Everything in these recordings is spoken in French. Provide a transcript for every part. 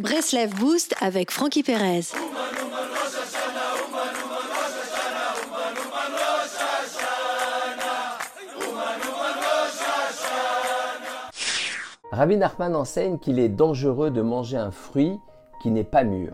Breslev Boost avec Frankie Perez. Rabbi Nachman enseigne qu'il est dangereux de manger un fruit qui n'est pas mûr.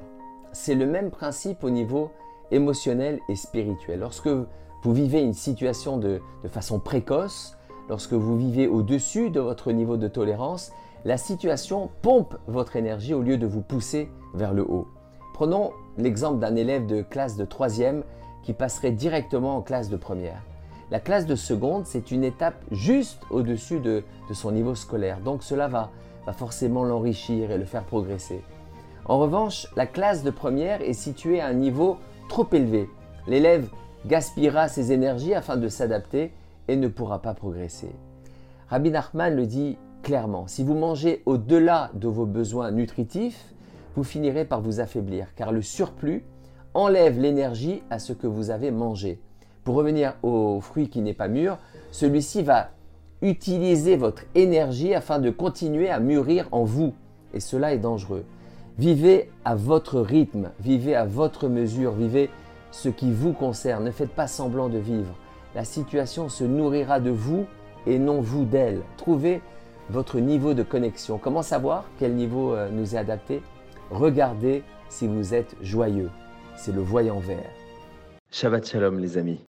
C'est le même principe au niveau émotionnel et spirituel. Lorsque vous vivez une situation de, de façon précoce, lorsque vous vivez au-dessus de votre niveau de tolérance, la situation pompe votre énergie au lieu de vous pousser vers le haut. Prenons l'exemple d'un élève de classe de troisième qui passerait directement en classe de première. La classe de seconde, c'est une étape juste au-dessus de, son niveau scolaire. Donc cela va, va forcément l'enrichir et le faire progresser. En revanche, la classe de première est située à un niveau trop élevé. L'élève gaspillera ses énergies afin de s'adapter et ne pourra pas progresser. Rabbi Nachman le dit clairement, si vous mangez au-delà de vos besoins nutritifs, vous finirez par vous affaiblir, car le surplus enlève l'énergie à ce que vous avez mangé. Pour revenir au fruit qui n'est pas mûr, celui-ci va utiliser votre énergie afin de continuer à mûrir en vous. Et cela est dangereux. Vivez à votre rythme, vivez à votre mesure, vivez ce qui vous concerne. Ne faites pas semblant de vivre. La situation se nourrira de vous et non vous d'elle. Trouvez votre niveau de connexion. Comment savoir quel niveau euh, nous est adapté? Regardez si vous êtes joyeux. C'est le voyant vert. Shabbat Shalom les amis.